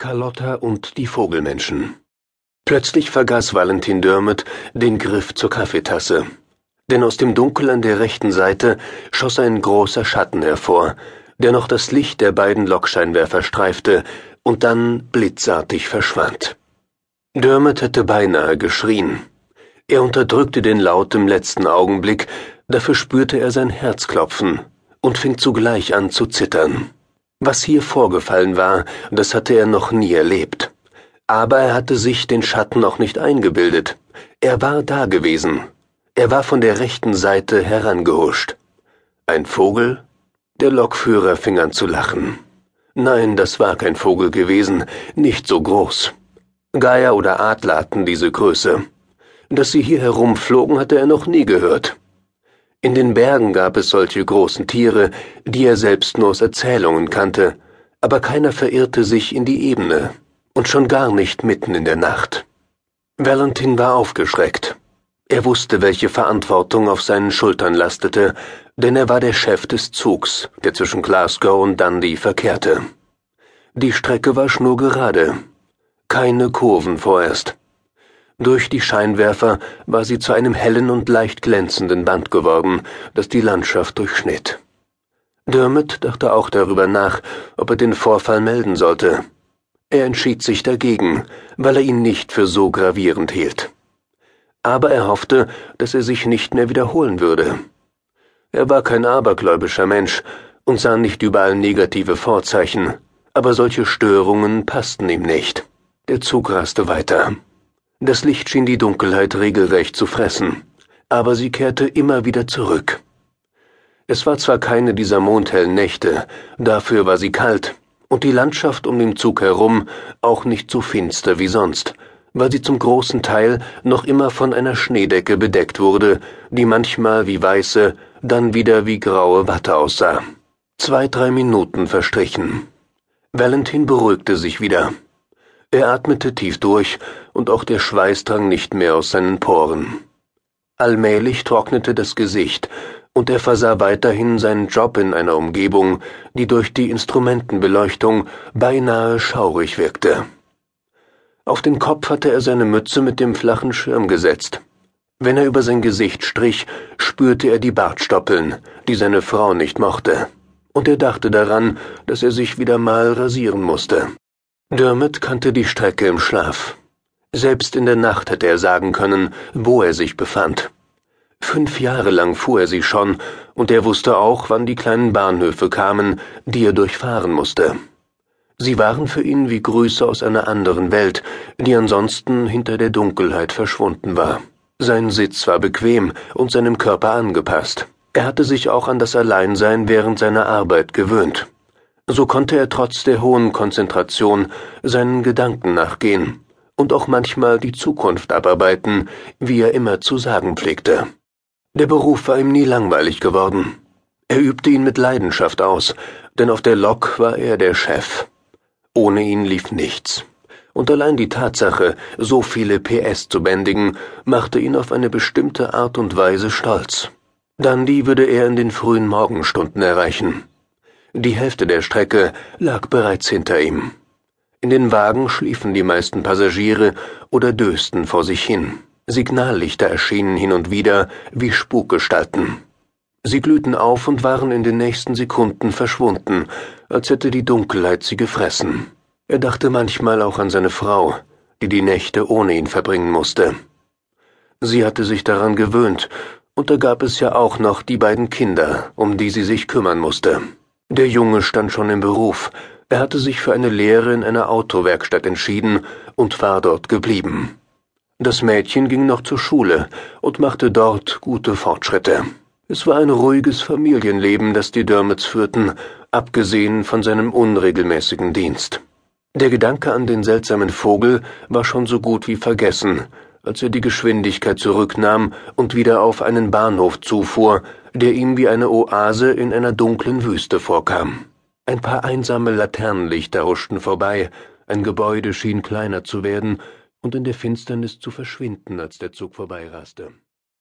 Carlotta und die Vogelmenschen. Plötzlich vergaß Valentin Dermot den Griff zur Kaffeetasse, denn aus dem Dunkel an der rechten Seite schoss ein großer Schatten hervor, der noch das Licht der beiden Lokscheinwerfer streifte und dann blitzartig verschwand. Dermot hätte beinahe geschrien. Er unterdrückte den Laut im letzten Augenblick, dafür spürte er sein Herz klopfen und fing zugleich an zu zittern. Was hier vorgefallen war, das hatte er noch nie erlebt. Aber er hatte sich den Schatten auch nicht eingebildet. Er war da gewesen. Er war von der rechten Seite herangehuscht. Ein Vogel? Der Lokführer fing an zu lachen. Nein, das war kein Vogel gewesen, nicht so groß. Geier oder Adler hatten diese Größe. Dass sie hier herumflogen, hatte er noch nie gehört. In den Bergen gab es solche großen Tiere, die er selbst nur aus Erzählungen kannte, aber keiner verirrte sich in die Ebene, und schon gar nicht mitten in der Nacht. Valentin war aufgeschreckt. Er wusste, welche Verantwortung auf seinen Schultern lastete, denn er war der Chef des Zugs, der zwischen Glasgow und Dundee verkehrte. Die Strecke war schnurgerade. Keine Kurven vorerst. Durch die Scheinwerfer war sie zu einem hellen und leicht glänzenden Band geworden, das die Landschaft durchschnitt. Dermot dachte auch darüber nach, ob er den Vorfall melden sollte. Er entschied sich dagegen, weil er ihn nicht für so gravierend hielt. Aber er hoffte, dass er sich nicht mehr wiederholen würde. Er war kein abergläubischer Mensch und sah nicht überall negative Vorzeichen, aber solche Störungen passten ihm nicht. Der Zug raste weiter. Das Licht schien die Dunkelheit regelrecht zu fressen, aber sie kehrte immer wieder zurück. Es war zwar keine dieser mondhellen Nächte, dafür war sie kalt, und die Landschaft um den Zug herum auch nicht so finster wie sonst, weil sie zum großen Teil noch immer von einer Schneedecke bedeckt wurde, die manchmal wie weiße, dann wieder wie graue Watte aussah. Zwei, drei Minuten verstrichen. Valentin beruhigte sich wieder. Er atmete tief durch, und auch der Schweiß drang nicht mehr aus seinen Poren. Allmählich trocknete das Gesicht, und er versah weiterhin seinen Job in einer Umgebung, die durch die Instrumentenbeleuchtung beinahe schaurig wirkte. Auf den Kopf hatte er seine Mütze mit dem flachen Schirm gesetzt. Wenn er über sein Gesicht strich, spürte er die Bartstoppeln, die seine Frau nicht mochte, und er dachte daran, dass er sich wieder mal rasieren musste. Dermot kannte die Strecke im Schlaf. Selbst in der Nacht hätte er sagen können, wo er sich befand. Fünf Jahre lang fuhr er sie schon, und er wusste auch, wann die kleinen Bahnhöfe kamen, die er durchfahren musste. Sie waren für ihn wie Grüße aus einer anderen Welt, die ansonsten hinter der Dunkelheit verschwunden war. Sein Sitz war bequem und seinem Körper angepasst. Er hatte sich auch an das Alleinsein während seiner Arbeit gewöhnt. So konnte er trotz der hohen Konzentration seinen Gedanken nachgehen und auch manchmal die Zukunft abarbeiten, wie er immer zu sagen pflegte. Der Beruf war ihm nie langweilig geworden. Er übte ihn mit Leidenschaft aus, denn auf der Lok war er der Chef. Ohne ihn lief nichts. Und allein die Tatsache, so viele PS zu bändigen, machte ihn auf eine bestimmte Art und Weise stolz. Dann die würde er in den frühen Morgenstunden erreichen. Die Hälfte der Strecke lag bereits hinter ihm. In den Wagen schliefen die meisten Passagiere oder dösten vor sich hin. Signallichter erschienen hin und wieder wie Spukgestalten. Sie glühten auf und waren in den nächsten Sekunden verschwunden, als hätte die Dunkelheit sie gefressen. Er dachte manchmal auch an seine Frau, die die Nächte ohne ihn verbringen musste. Sie hatte sich daran gewöhnt, und da gab es ja auch noch die beiden Kinder, um die sie sich kümmern musste. Der Junge stand schon im Beruf, er hatte sich für eine Lehre in einer Autowerkstatt entschieden und war dort geblieben. Das Mädchen ging noch zur Schule und machte dort gute Fortschritte. Es war ein ruhiges Familienleben, das die Dermots führten, abgesehen von seinem unregelmäßigen Dienst. Der Gedanke an den seltsamen Vogel war schon so gut wie vergessen, als er die Geschwindigkeit zurücknahm und wieder auf einen Bahnhof zufuhr, der ihm wie eine Oase in einer dunklen Wüste vorkam. Ein paar einsame Laternenlichter huschten vorbei, ein Gebäude schien kleiner zu werden und in der Finsternis zu verschwinden, als der Zug vorbeiraste.